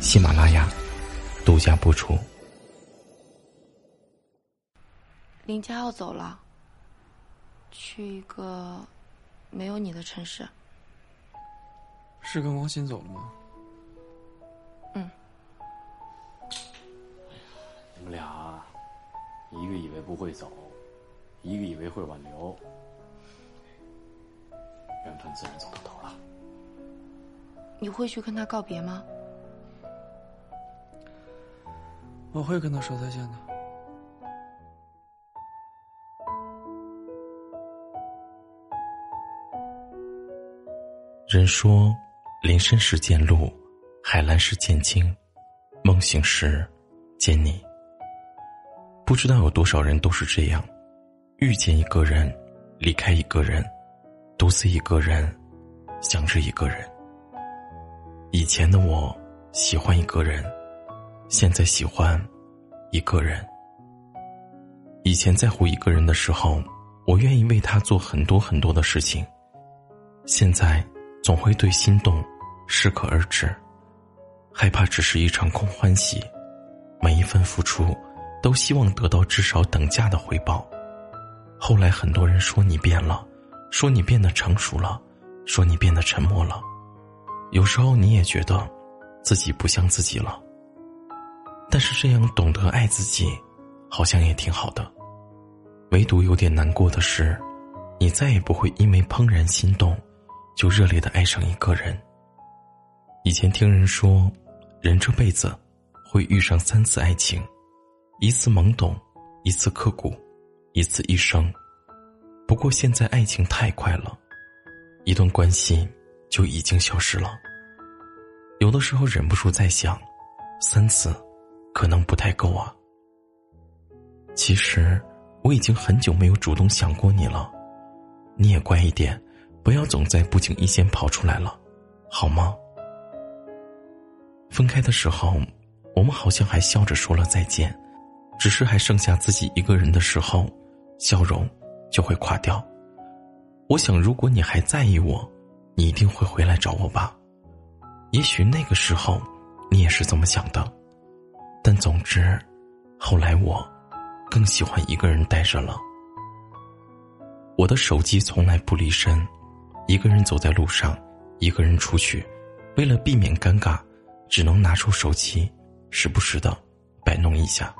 喜马拉雅独家播出。林佳要走了，去一个没有你的城市。是跟王鑫走了吗？嗯。你们俩，一个以为不会走，一个以为会挽留，缘分自然走到头了。你会去跟他告别吗？我会跟他说再见的。人说，林深时见鹿，海蓝时见鲸，梦醒时见你。不知道有多少人都是这样，遇见一个人，离开一个人，独自一个人，想着一个人。以前的我喜欢一个人，现在喜欢一个人。以前在乎一个人的时候，我愿意为他做很多很多的事情，现在。总会对心动适可而止，害怕只是一场空欢喜。每一份付出，都希望得到至少等价的回报。后来很多人说你变了，说你变得成熟了，说你变得沉默了。有时候你也觉得自己不像自己了。但是这样懂得爱自己，好像也挺好的。唯独有点难过的是，你再也不会因为怦然心动。就热烈的爱上一个人。以前听人说，人这辈子会遇上三次爱情，一次懵懂，一次刻骨，一次一生。不过现在爱情太快了，一段关系就已经消失了。有的时候忍不住在想，三次可能不太够啊。其实我已经很久没有主动想过你了，你也乖一点。不要总在不经意间跑出来了，好吗？分开的时候，我们好像还笑着说了再见，只是还剩下自己一个人的时候，笑容就会垮掉。我想，如果你还在意我，你一定会回来找我吧。也许那个时候，你也是这么想的。但总之，后来我更喜欢一个人待着了。我的手机从来不离身。一个人走在路上，一个人出去，为了避免尴尬，只能拿出手机，时不时的摆弄一下。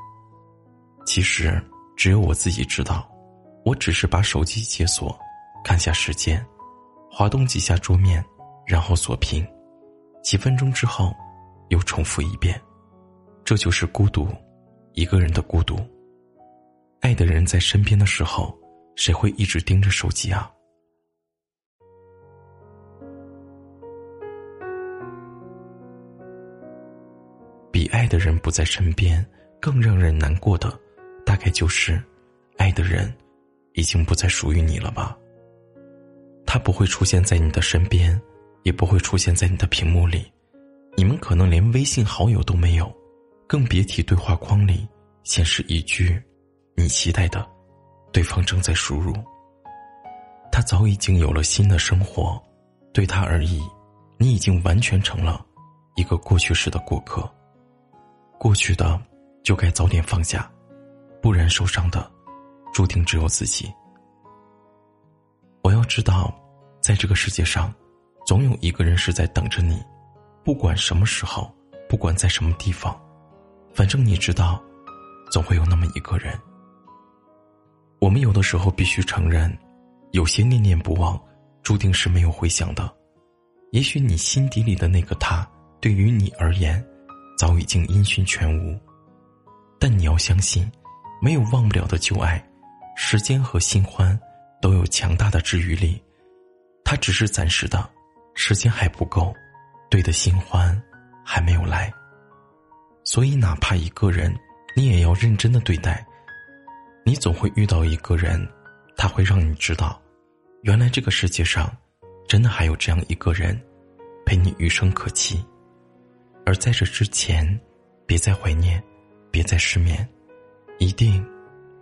其实只有我自己知道，我只是把手机解锁，看下时间，滑动几下桌面，然后锁屏，几分钟之后，又重复一遍。这就是孤独，一个人的孤独。爱的人在身边的时候，谁会一直盯着手机啊？比爱的人不在身边更让人难过的，大概就是，爱的人，已经不再属于你了吧。他不会出现在你的身边，也不会出现在你的屏幕里，你们可能连微信好友都没有，更别提对话框里显示一句“你期待的”，对方正在输入。他早已经有了新的生活，对他而言，你已经完全成了一个过去式的过客。过去的就该早点放下，不然受伤的注定只有自己。我要知道，在这个世界上，总有一个人是在等着你，不管什么时候，不管在什么地方，反正你知道，总会有那么一个人。我们有的时候必须承认，有些念念不忘，注定是没有回响的。也许你心底里的那个他，对于你而言。早已经音讯全无，但你要相信，没有忘不了的旧爱，时间和新欢都有强大的治愈力，它只是暂时的，时间还不够，对的新欢还没有来。所以哪怕一个人，你也要认真的对待。你总会遇到一个人，他会让你知道，原来这个世界上，真的还有这样一个人，陪你余生可期。而在这之前，别再怀念，别再失眠，一定，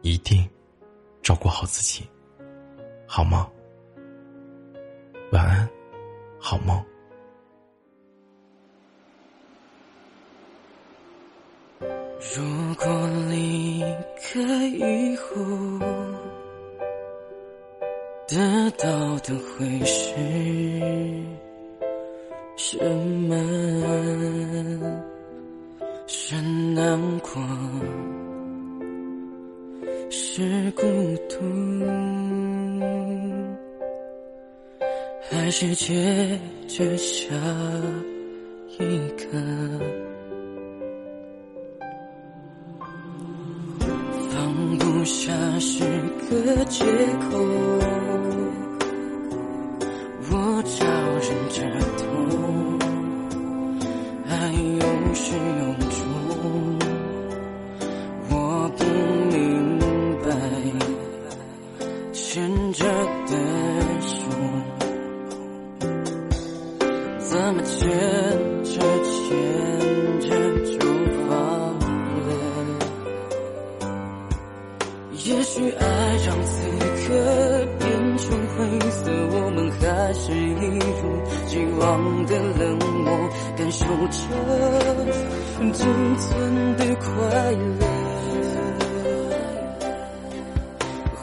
一定，照顾好自己，好吗？晚安，好梦。如果离开以后，得到的会是什么？是难过，是孤独，还是接着下一个？不下是个借口，我找人着也许爱让此刻变成灰色，我们还是一如既往的冷漠，感受着仅存的快乐。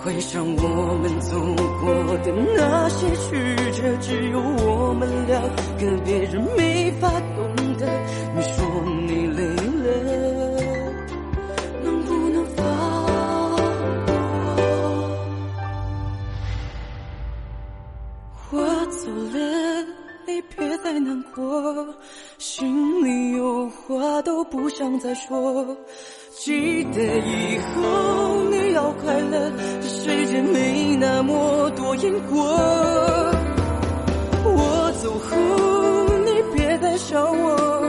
回想我们走过的那些曲折，只有我们两个，别人没法懂得。你说你想再说。记得以后你要快乐，这世界没那么多因果。我走后你别再想我，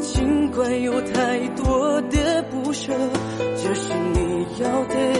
尽管有太多的不舍，这是你要的。